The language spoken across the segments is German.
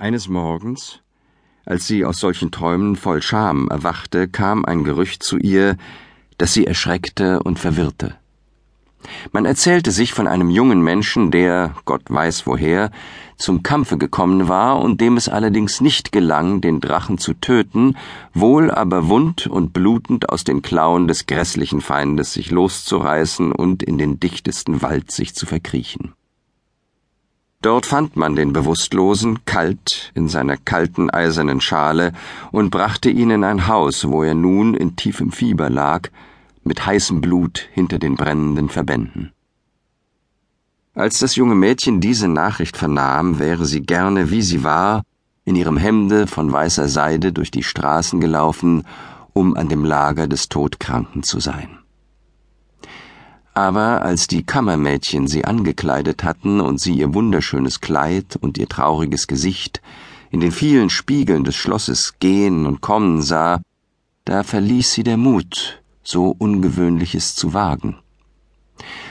Eines Morgens, als sie aus solchen Träumen voll Scham erwachte, kam ein Gerücht zu ihr, das sie erschreckte und verwirrte. Man erzählte sich von einem jungen Menschen, der, Gott weiß woher, zum Kampfe gekommen war und dem es allerdings nicht gelang, den Drachen zu töten, wohl aber wund und blutend aus den Klauen des grässlichen Feindes sich loszureißen und in den dichtesten Wald sich zu verkriechen. Dort fand man den Bewusstlosen kalt in seiner kalten eisernen Schale und brachte ihn in ein Haus, wo er nun in tiefem Fieber lag, mit heißem Blut hinter den brennenden Verbänden. Als das junge Mädchen diese Nachricht vernahm, wäre sie gerne, wie sie war, in ihrem Hemde von weißer Seide durch die Straßen gelaufen, um an dem Lager des Todkranken zu sein. Aber als die Kammermädchen sie angekleidet hatten und sie ihr wunderschönes Kleid und ihr trauriges Gesicht in den vielen Spiegeln des Schlosses gehen und kommen sah, da verließ sie der Mut, so Ungewöhnliches zu wagen.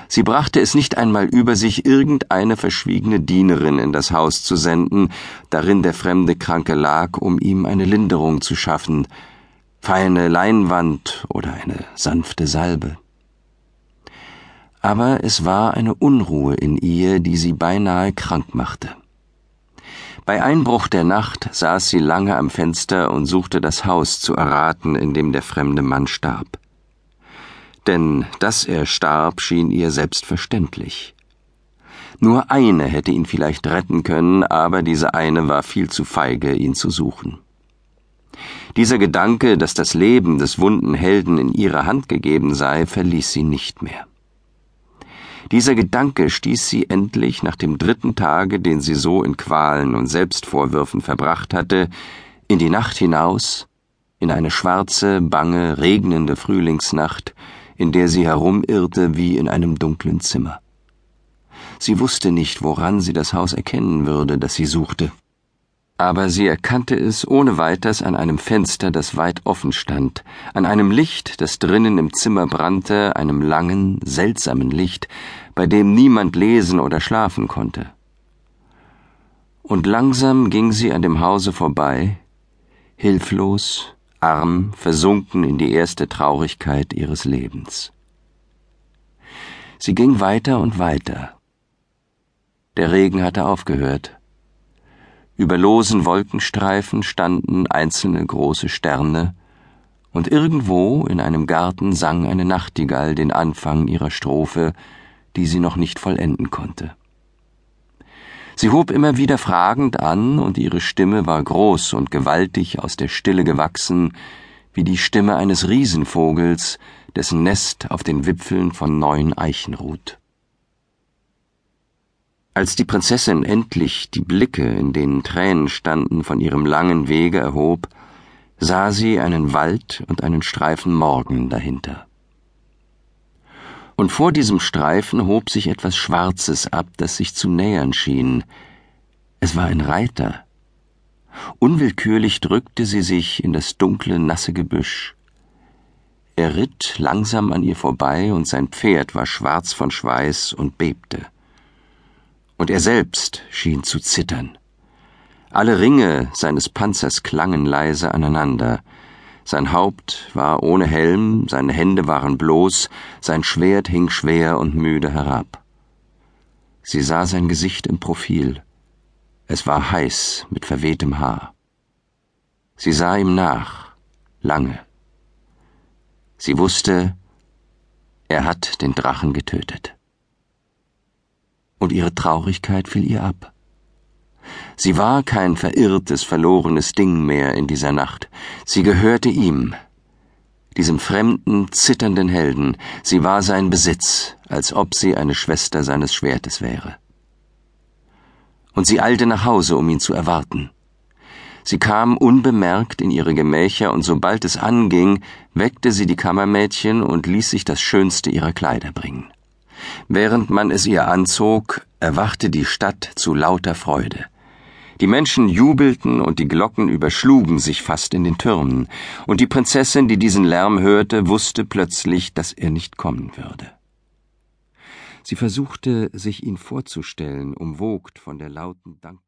Sie brachte es nicht einmal über sich, irgendeine verschwiegene Dienerin in das Haus zu senden, darin der fremde Kranke lag, um ihm eine Linderung zu schaffen, feine Leinwand oder eine sanfte Salbe aber es war eine Unruhe in ihr, die sie beinahe krank machte. Bei Einbruch der Nacht saß sie lange am Fenster und suchte das Haus zu erraten, in dem der fremde Mann starb. Denn dass er starb, schien ihr selbstverständlich. Nur eine hätte ihn vielleicht retten können, aber diese eine war viel zu feige, ihn zu suchen. Dieser Gedanke, dass das Leben des wunden Helden in ihre Hand gegeben sei, verließ sie nicht mehr. Dieser Gedanke stieß sie endlich nach dem dritten Tage, den sie so in Qualen und Selbstvorwürfen verbracht hatte, in die Nacht hinaus, in eine schwarze, bange, regnende Frühlingsnacht, in der sie herumirrte wie in einem dunklen Zimmer. Sie wusste nicht, woran sie das Haus erkennen würde, das sie suchte aber sie erkannte es ohne weiters an einem Fenster, das weit offen stand, an einem Licht, das drinnen im Zimmer brannte, einem langen, seltsamen Licht, bei dem niemand lesen oder schlafen konnte. Und langsam ging sie an dem Hause vorbei, hilflos, arm, versunken in die erste Traurigkeit ihres Lebens. Sie ging weiter und weiter. Der Regen hatte aufgehört. Über losen Wolkenstreifen standen einzelne große Sterne, und irgendwo in einem Garten sang eine Nachtigall den Anfang ihrer Strophe, die sie noch nicht vollenden konnte. Sie hob immer wieder fragend an, und ihre Stimme war groß und gewaltig aus der Stille gewachsen, wie die Stimme eines Riesenvogels, dessen Nest auf den Wipfeln von neuen Eichen ruht. Als die Prinzessin endlich die Blicke, in denen Tränen standen, von ihrem langen Wege erhob, sah sie einen Wald und einen Streifen Morgen dahinter. Und vor diesem Streifen hob sich etwas Schwarzes ab, das sich zu nähern schien. Es war ein Reiter. Unwillkürlich drückte sie sich in das dunkle, nasse Gebüsch. Er ritt langsam an ihr vorbei, und sein Pferd war schwarz von Schweiß und bebte und er selbst schien zu zittern. Alle Ringe seines Panzers klangen leise aneinander. Sein Haupt war ohne Helm, seine Hände waren bloß, sein Schwert hing schwer und müde herab. Sie sah sein Gesicht im Profil. Es war heiß mit verwehtem Haar. Sie sah ihm nach, lange. Sie wusste, er hat den Drachen getötet und ihre Traurigkeit fiel ihr ab. Sie war kein verirrtes, verlorenes Ding mehr in dieser Nacht, sie gehörte ihm, diesem fremden, zitternden Helden, sie war sein Besitz, als ob sie eine Schwester seines Schwertes wäre. Und sie eilte nach Hause, um ihn zu erwarten. Sie kam unbemerkt in ihre Gemächer, und sobald es anging, weckte sie die Kammermädchen und ließ sich das Schönste ihrer Kleider bringen. Während man es ihr anzog, erwachte die Stadt zu lauter Freude. Die Menschen jubelten und die Glocken überschlugen sich fast in den Türmen, und die Prinzessin, die diesen Lärm hörte, wusste plötzlich, dass er nicht kommen würde. Sie versuchte, sich ihn vorzustellen, umwogt von der lauten Dankbarkeit.